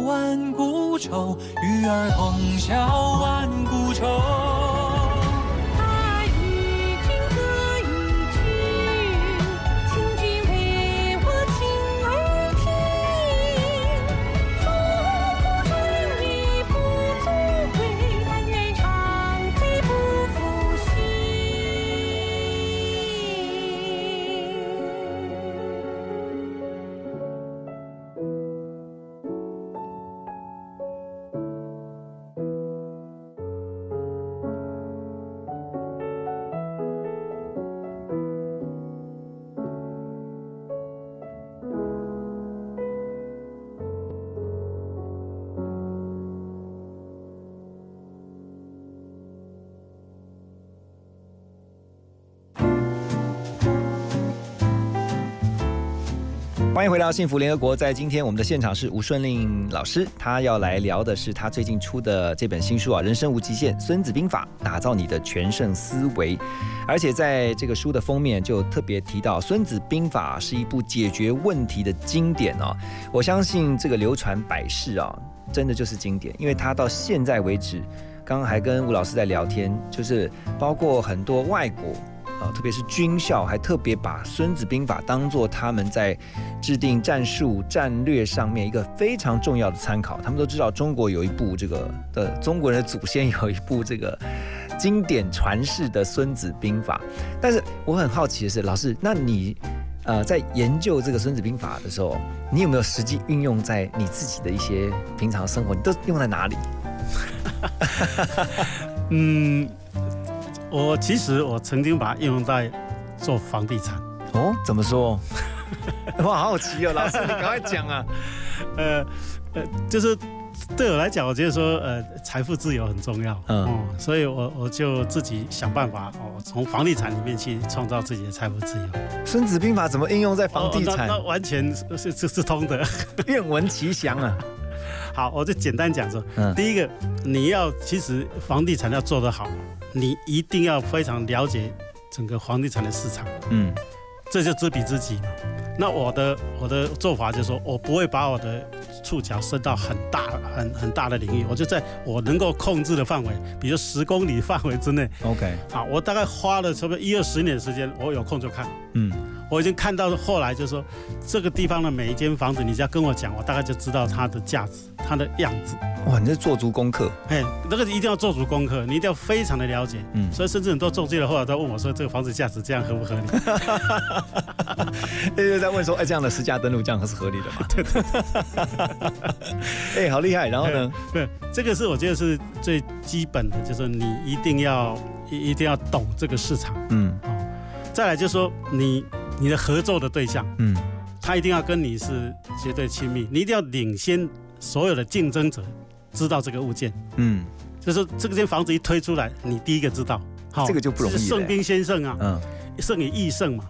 Speaker 10: 万古愁，与尔同销万古愁。
Speaker 1: 欢迎回到幸福联合国。在今天我们的现场是吴顺令老师，他要来聊的是他最近出的这本新书啊，《人生无极限：孙子兵法》，打造你的全胜思维。而且在这个书的封面就特别提到，《孙子兵法》是一部解决问题的经典哦。我相信这个流传百世啊，真的就是经典，因为它到现在为止，刚刚还跟吴老师在聊天，就是包括很多外国。啊，特别是军校还特别把《孙子兵法》当做他们在制定战术战略上面一个非常重要的参考。他们都知道中国有一部这个的中国人的祖先有一部这个经典传世的《孙子兵法》，但是我很好奇的是，老师，那你呃在研究这个《孙子兵法》的时候，你有没有实际运用在你自己的一些平常生活？你都用在哪里？<laughs>
Speaker 2: 嗯，我其实我曾经把它应用在做房地产。
Speaker 1: 哦，怎么说？<laughs> 我好好奇哦，老师，你赶快讲啊！<laughs>
Speaker 2: 呃呃，就是对我来讲，我觉得说呃，财富自由很重要。
Speaker 1: 嗯
Speaker 2: 哦，所以我我就自己想办法哦，从房地产里面去创造自己的财富自由。
Speaker 1: 《孙子兵法》怎么应用在房地产？
Speaker 2: 哦那那完全是是是是通的。<laughs>
Speaker 1: 愿闻其详啊！
Speaker 2: 好，我就简单讲说，
Speaker 1: 嗯。
Speaker 2: 第一个，你要其实房地产要做得好，你一定要非常了解整个房地产的市场，
Speaker 1: 嗯。
Speaker 2: 这就知彼知己嘛。那我的我的做法就是说，我不会把我的触角伸到很大很很大的领域，我就在我能够控制的范围，比如十公里范围之内
Speaker 1: ，，OK，
Speaker 2: 好，我大概花了差不多一二十年的时间，我有空就看。
Speaker 1: 嗯
Speaker 2: 我已经看到后来就是说，这个地方的每一间房子，你只要跟我讲，我大概就知道它的价值、它的样子。
Speaker 1: 哇，你在做足功课，
Speaker 2: 哎，那个一定要做足功课，你一定要非常的了解。
Speaker 1: 嗯
Speaker 2: 所以甚至很多中介的后来都问我说，这个房子价值这样合不合理？<laughs>
Speaker 1: 又在问说，哎，这样的私家登录这样是合理的吗？<laughs> 对对。哎，好厉害！然后呢？
Speaker 2: 对，这个是我觉得是最基本的，就是你一定要一一定要懂这个市场。
Speaker 1: 嗯
Speaker 2: 再来就是说你你的合作的对象，
Speaker 1: 嗯
Speaker 2: 他一定要跟你是绝对亲密，你一定要领先所有的竞争者知道这个物件。
Speaker 1: 嗯
Speaker 2: 就是说这间房子一推出来，你第一个知道，好
Speaker 1: 这个就不容易嘞
Speaker 2: 是胜兵先胜啊，
Speaker 1: 嗯
Speaker 2: 胜以易胜嘛。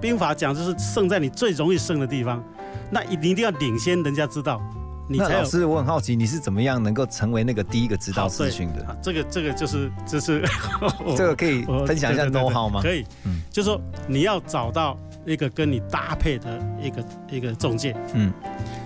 Speaker 2: 兵法讲就是胜在你最容易胜的地方，那你一定要领先人家知道，你才有。
Speaker 1: 那老师，我很好奇，你是怎么样能够成为那个第一个知道资讯的？
Speaker 2: 啊这个这个就是就是 <laughs>
Speaker 1: 这个可以分享一下 know how 吗？
Speaker 2: 可以，
Speaker 1: 嗯。
Speaker 2: 就是说你要找到一个跟你搭配的一个一个中介，
Speaker 1: 嗯。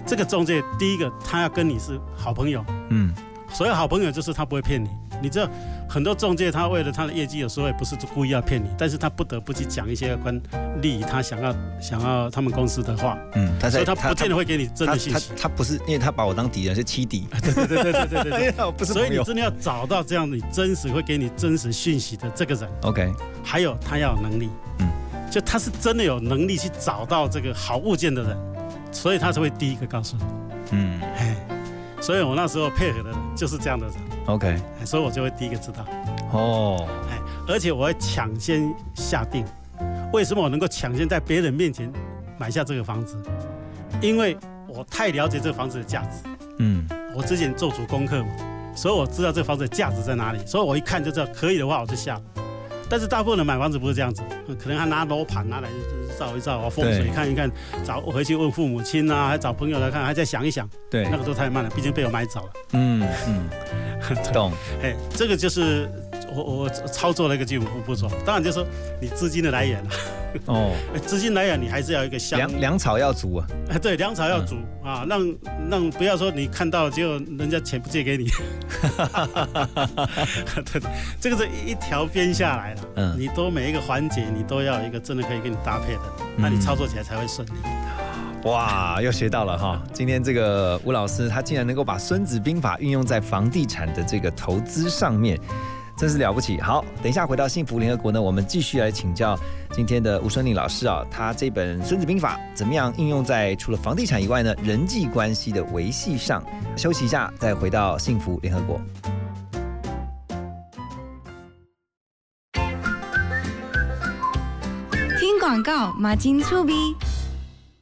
Speaker 2: 这个中介第一个他要跟你是好朋友，
Speaker 1: 嗯。
Speaker 2: 所谓好朋友就是他不会骗你。你知道很多中介他为了他的业绩，有时候也不是故意要骗你，但是他不得不去讲一些关利益他想要想要他们公司的话，
Speaker 1: 嗯，他
Speaker 2: 所
Speaker 1: 在
Speaker 2: 以他不见得会给你真的信息。
Speaker 1: 他他他不是，因为他把我当敌人，是欺敌。
Speaker 2: 对对对对对对对
Speaker 1: 哎呀不是
Speaker 2: 所以你真的要找到这样你真实会给你真实讯息的这个人
Speaker 1: ，OK，
Speaker 2: 还有他要有能力，
Speaker 1: 嗯，
Speaker 2: 就他是真的有能力去找到这个好物件的人，所以他才会第一个告诉你。
Speaker 1: 嗯
Speaker 2: 哎，所以我那时候配合的人就是这样的人，
Speaker 1: ，OK，
Speaker 2: 哎所以我就会第一个知道。
Speaker 1: 哦，
Speaker 2: 哎，而且我会抢先下定。为什么我能够抢先在别人面前买下这个房子？因为我太了解这个房子的价值，
Speaker 1: 嗯
Speaker 2: 我之前做足功课嘛，所以我知道这个房子的价值在哪里，所以我一看就知道可以的话我就下了。但是大部分人买房子不是这样子，嗯可能他拿楼盘拿来照一照啊，风水看一看，找回去问父母亲啊，还找朋友来看，还再想一想，
Speaker 1: 对
Speaker 2: 那个都太慢了，毕竟被我买走了。
Speaker 1: 嗯嗯，<laughs> 懂。
Speaker 2: 哎，这个就是我我操作的一个基本步步骤。当然就是说你资金的来源了，
Speaker 1: 哦，
Speaker 2: 哎资金来源你还是要一个相
Speaker 1: 粮粮草要足啊。
Speaker 2: 哎，对，粮草要足、啊，让让不要说你看到结果人家钱不借给你，<laughs> 对，这个是一条边下来了，
Speaker 1: 嗯
Speaker 2: 你都每一个环节你都要一个真的可以跟你搭配的，那你操作起来才会顺利。
Speaker 1: 哇，又学到了哈！<laughs> 今天这个吴老师他竟然能够把《孙子兵法》运用在房地产的这个投资上面，真是了不起。好，等一下回到幸福联合国呢，我们继续来请教今天的吴春令老师啊，他这本《孙子兵法》怎么样应用在除了房地产以外呢，人际关系的维系上？休息一下，再回到幸福联合国。
Speaker 5: 听广告嘛真趣味，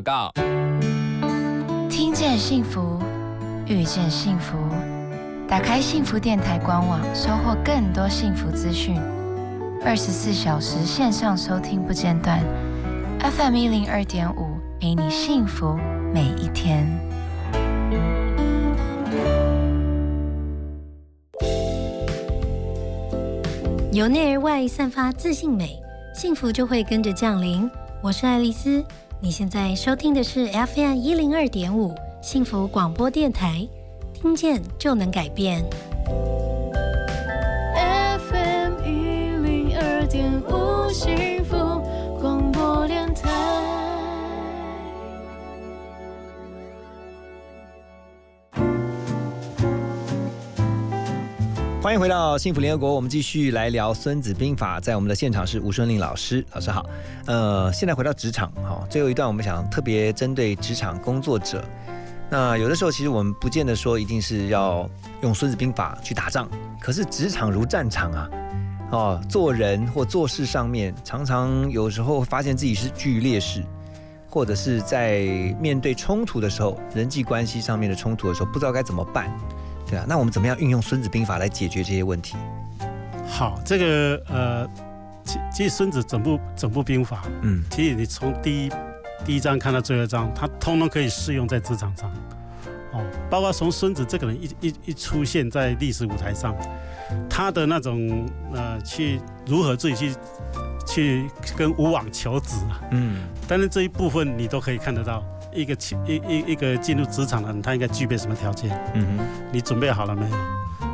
Speaker 12: 广告。
Speaker 5: 听见幸福，遇见幸福。打开幸福电台官网，收获更多幸福资讯。二十四小时线上收听不间断，FM 一零二点五，陪你幸福每一天。
Speaker 13: 由内而外散发自信美，幸福就会跟着降临。我是爱丽丝，你现在收听的是 FM 一零二点五幸福广播电台，听见就能改变。
Speaker 14: FM 一零二点五幸福
Speaker 1: 欢迎回到幸福联合国，我们继续来聊《孙子兵法》。在我们的现场是吴顺令老师，老师好。呃，现在回到职场，哈，最后一段我们想特别针对职场工作者。那有的时候，其实我们不见得说一定是要用《孙子兵法》去打仗，可是职场如战场啊，哦，做人或做事上面，常常有时候发现自己是居于劣势，或者是在面对冲突的时候，人际关系上面的冲突的时候，不知道该怎么办。对啊，那我们怎么样运用《孙子兵法》来解决这些问题？
Speaker 2: 好，这个呃，其其实孙子整部整部兵法，
Speaker 1: 嗯，
Speaker 2: 其实你从第一第一章看到最后一章，它通通可以适用在职场上。哦，包括从孙子这个人一一一出现在历史舞台上，他的那种呃，去如何自己去去跟吴王求子啊，
Speaker 1: 嗯，
Speaker 2: 但是这一部分你都可以看得到，一个起一一一个进入职场的人，他应该具备什么条件？
Speaker 1: 嗯哼，
Speaker 2: 你准备好了没有？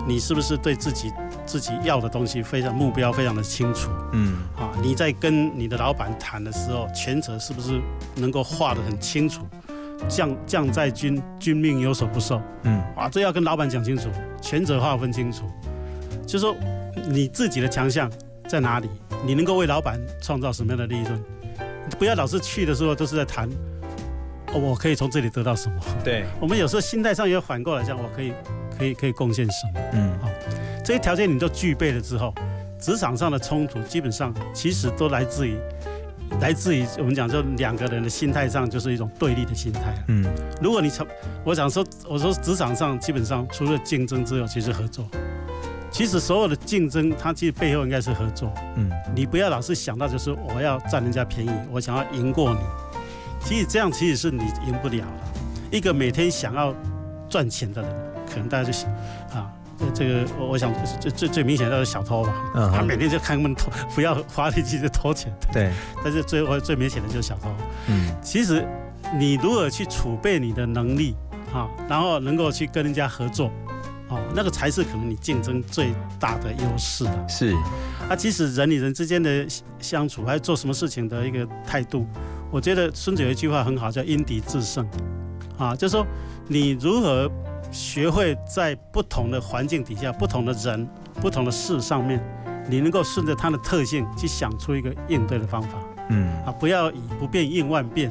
Speaker 2: 你是不是对自己自己要的东西非常目标非常的清楚？
Speaker 1: 嗯，
Speaker 2: 啊，你在跟你的老板谈的时候，权责是不是能够画得很清楚？将将在军，军命有所不受。
Speaker 1: 嗯，
Speaker 2: 啊，这要跟老板讲清楚，权责划分清楚，就说你自己的强项在哪里，你能够为老板创造什么样的利润？不要老是去的时候都是在谈，哦，我可以从这里得到什么？<laughs>
Speaker 1: 对，<laughs>
Speaker 2: 我们有时候心态上也反过来讲，我可以可以可以贡献什么？
Speaker 1: 嗯，
Speaker 2: 好，这些条件你都具备了之后，职场上的冲突基本上其实都来自于来自于我们讲说两个人的心态上就是一种对立的心态了。
Speaker 1: 嗯，
Speaker 2: 如果你从我想说，我说职场上基本上除了竞争之后，其实合作。其实所有的竞争，它其实背后应该是合作。
Speaker 1: 嗯，
Speaker 2: 你不要老是想到就是我要占人家便宜，我想要赢过你。其实这样其实是你赢不了了。一个每天想要赚钱的人，可能大家就想啊，这这个我我想最最最明显的就是小偷吧，
Speaker 1: 嗯
Speaker 2: 他每天就看他们偷，不要花力气就偷钱。
Speaker 1: 对，
Speaker 2: 但是最后最明显的就是小偷。
Speaker 1: 嗯，
Speaker 2: 其实你如何去储备你的能力啊，然后能够去跟人家合作，哦，那个才是可能你竞争最大的优势了。
Speaker 1: 是，
Speaker 2: 啊，其实人与人之间的相处，还有做什么事情的一个态度，我觉得孙子有一句话很好，叫因敌制胜，啊，就是说你如何学会在不同的环境底下、不同的人、不同的事上面，你能够顺着它的特性去想出一个应对的方法。
Speaker 1: 嗯，
Speaker 2: 啊，不要以不变应万变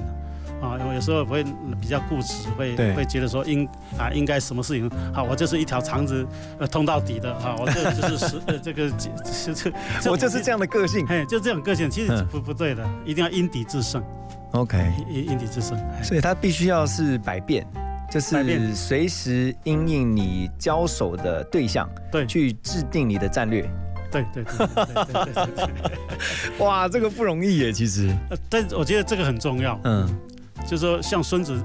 Speaker 2: 啊，有时候会比较固执，会会觉得说应啊应该什么事情好，我就是一条肠子呃通到底的啊，我这就是是、呃、这个是这，<laughs>
Speaker 1: 我就是这样的个性，
Speaker 2: 嘿，就这种个性其实不、不对的，一定要因敌制胜。
Speaker 1: OK，
Speaker 2: 因因敌制胜，
Speaker 1: 所以他必须要是百变。就是随时应应你交手的对象，
Speaker 2: 对，
Speaker 1: 去制定你的战略。
Speaker 2: 对对对对对对, <laughs>
Speaker 1: 哇，这个不容易耶，其实。
Speaker 2: 但我觉得这个很重要。
Speaker 1: 嗯，
Speaker 2: 就是说像孙子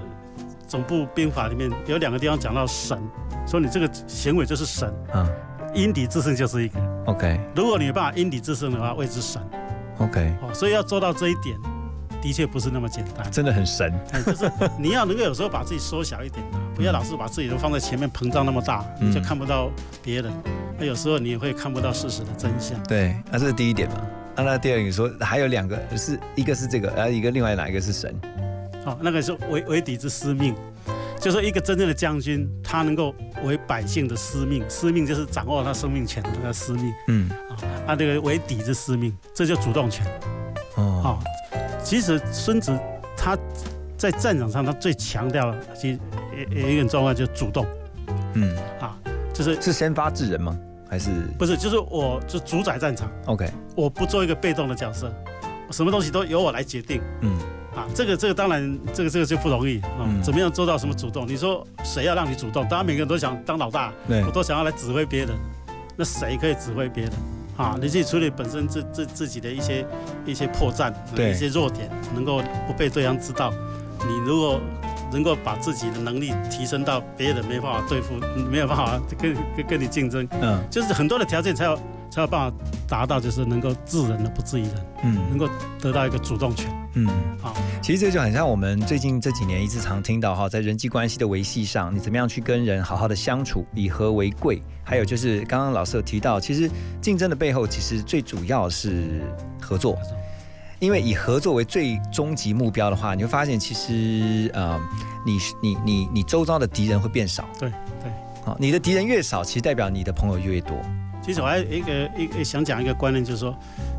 Speaker 2: 总部兵法里面有两个地方讲到神，说你这个行为就是神，
Speaker 1: 嗯
Speaker 2: 因敌制胜就是一个。
Speaker 1: ，OK
Speaker 2: 如果你有办法因敌制胜的话，谓之神。
Speaker 1: OK，
Speaker 2: 哦，所以要做到这一点，的确不是那么简单。
Speaker 1: 真的很神。
Speaker 2: 哎，就是你要能够有时候把自己缩小一点啊，不要老是把自己都放在前面膨胀那么大，就看不到别人。那有时候你也会看不到事实的真相。
Speaker 1: 对，那这是第一点嘛。啊，那第二你说还有两个，是一个是这个，然后一个另外哪一个是神？
Speaker 2: 好、那个是为为敌之私命，就说一个真正的将军，他能够为百姓的私命，私命就是掌握他生命权的那个司命
Speaker 1: 嗯，
Speaker 2: 啊，这个为敌之私命，这就主动权。
Speaker 1: 哦，
Speaker 2: 好、其实孙子他在战场上他最强调的，其实也也有一个状况就是主动
Speaker 1: 嗯，
Speaker 2: 啊，就是
Speaker 1: 是先发制人吗？还是
Speaker 2: 不是就是我就主宰战场
Speaker 1: ，OK？
Speaker 2: 我不做一个被动的角色，什么东西都由我来决定。
Speaker 1: 嗯，
Speaker 2: 啊，这个这个当然，这个这个就不容易啊、
Speaker 1: 嗯
Speaker 2: 怎么样做到什么主动？你说谁要让你主动？当然每个人都想当老大，
Speaker 1: 对
Speaker 2: 我都想要来指挥别人。那谁可以指挥别人？啊，你自己处理本身自自自己的一些一些破绽，
Speaker 1: 对
Speaker 2: 一些弱点，能够不被对方知道。你如果能够把自己的能力提升到别人没办法对付，没有办法跟跟跟你竞争，
Speaker 1: 嗯
Speaker 2: 就是很多的条件才有才有办法达到，就是能够治人的不治于人，
Speaker 1: 嗯
Speaker 2: 能够得到一个主动权。
Speaker 1: 嗯，
Speaker 2: 好，
Speaker 1: 其实这就很像我们最近这几年一直常听到哈，在人际关系的维系上，你怎么样去跟人好好的相处，以和为贵。还有就是刚刚老师有提到，其实竞争的背后，其实最主要是合作。因为以合作为最终极目标的话，你会发现其实呃，你你你你周遭的敌人会变少。
Speaker 2: 对对。
Speaker 1: 好，你的敌人越少，其实代表你的朋友越多。
Speaker 2: 其实我还有一个一个想讲一个观念，就是说，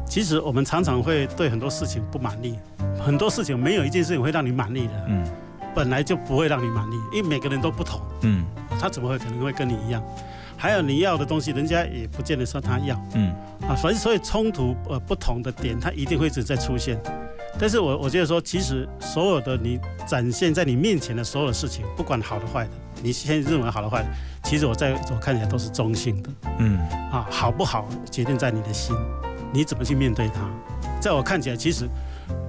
Speaker 2: 其实我们常常会对很多事情不满意，很多事情没有一件事情会让你满意的，
Speaker 1: 嗯
Speaker 2: 本来就不会让你满意，因为每个人都不同，
Speaker 1: 嗯
Speaker 2: 他怎么会可能会跟你一样？还有你要的东西，人家也不见得说他要
Speaker 1: 嗯
Speaker 2: 啊，所以所以冲突呃不同的点，它一定会一直在出现。但是我我觉得说，其实所有的你展现在你面前的所有的事情，不管好的坏的，你现在认为好的坏的，其实我在我看起来都是中性的。
Speaker 1: 嗯
Speaker 2: 啊，好不好决定在你的心，你怎么去面对它。在我看起来，其实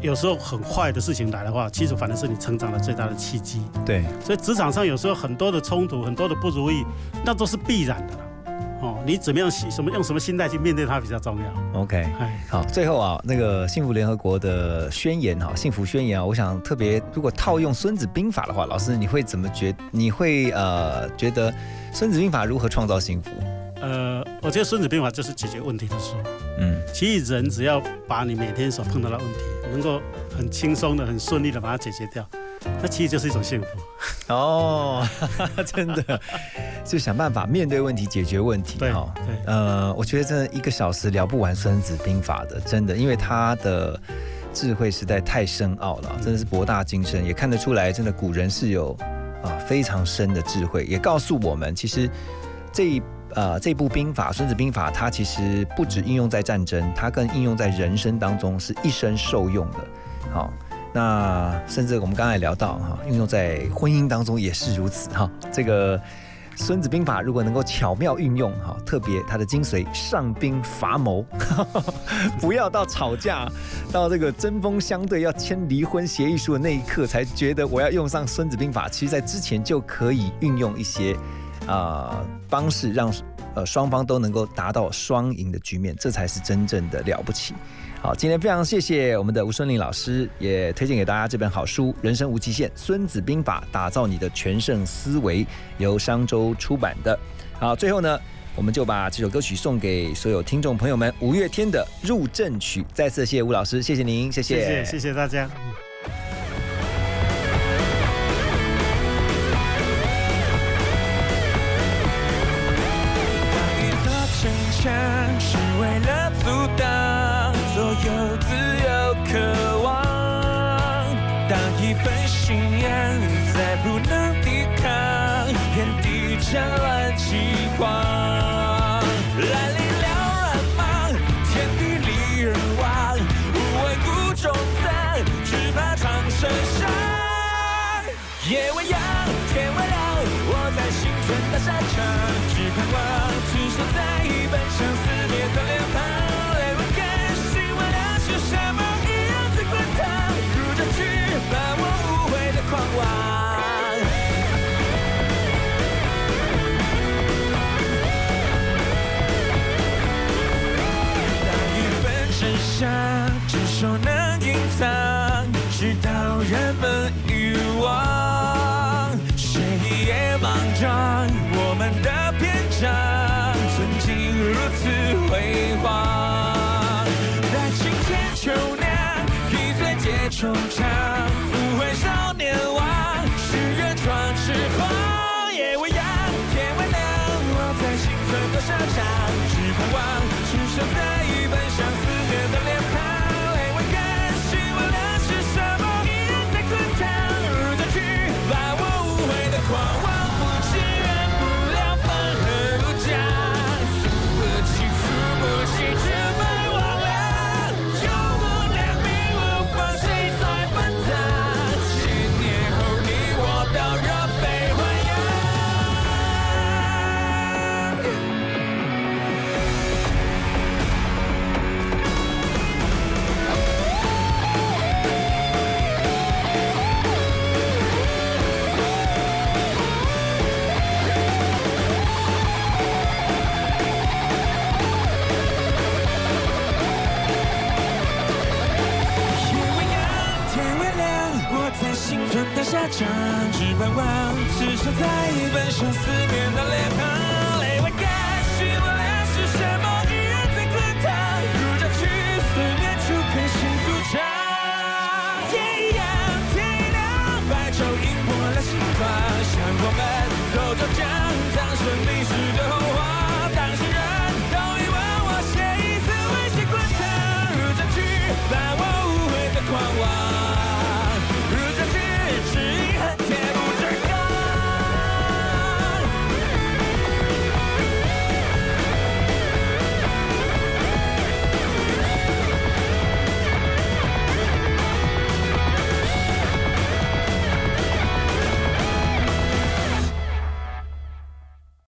Speaker 2: 有时候很坏的事情来的话，其实反而是你成长的最大的契机。
Speaker 1: 对，
Speaker 2: 所以职场上有时候很多的冲突，很多的不如意，那都是必然的啦。哦，你怎么样什么用什么心态去面对它比较重要。
Speaker 1: OK，
Speaker 2: 哎，
Speaker 1: 好，最后啊，那个幸福联合国的宣言哈，幸福宣言啊，我想特别，如果套用《孙子兵法》的话，老师你会怎么觉？你会呃觉得《孙子兵法》如何创造幸福？
Speaker 2: 呃，我觉得《孙子兵法》就是解决问题的书。
Speaker 1: 嗯，
Speaker 2: 其实人只要把你每天所碰到的问题，能够很轻松的、很顺利的把它解决掉，那其实就是一种幸福。
Speaker 1: 哦，<laughs> 真的，就想办法面对问题，解决问题。
Speaker 2: 对
Speaker 1: 哈，
Speaker 2: 对
Speaker 1: 呃，我觉得真的一个小时聊不完《孙子兵法》的，真的，因为他的智慧实在太深奥了，真的是博大精深，也看得出来，真的古人是有啊非常深的智慧，也告诉我们，其实这一呃这部兵法《孙子兵法》，它其实不止应用在战争，它更应用在人生当中，是一生受用的。好。那甚至我们刚才聊到哈，运用在婚姻当中也是如此哈。这个《孙子兵法》如果能够巧妙运用哈，特别它的精髓上兵伐谋，<laughs> 不要到吵架，到这个针锋相对要签离婚协议书的那一刻才觉得我要用上《孙子兵法》，其实在之前就可以运用一些啊、方式，让呃双方都能够达到双赢的局面，这才是真正的了不起。好，今天非常谢谢我们的吴顺林老师，也推荐给大家这本好书《人生无极限：孙子兵法》，打造你的全胜思维，由商周出版的。好，最后呢，我们就把这首歌曲送给所有听众朋友们，五月天的《入阵曲》。再次谢谢吴老师，谢谢您，谢谢
Speaker 2: 谢谢大家。
Speaker 15: Bye. sunshine.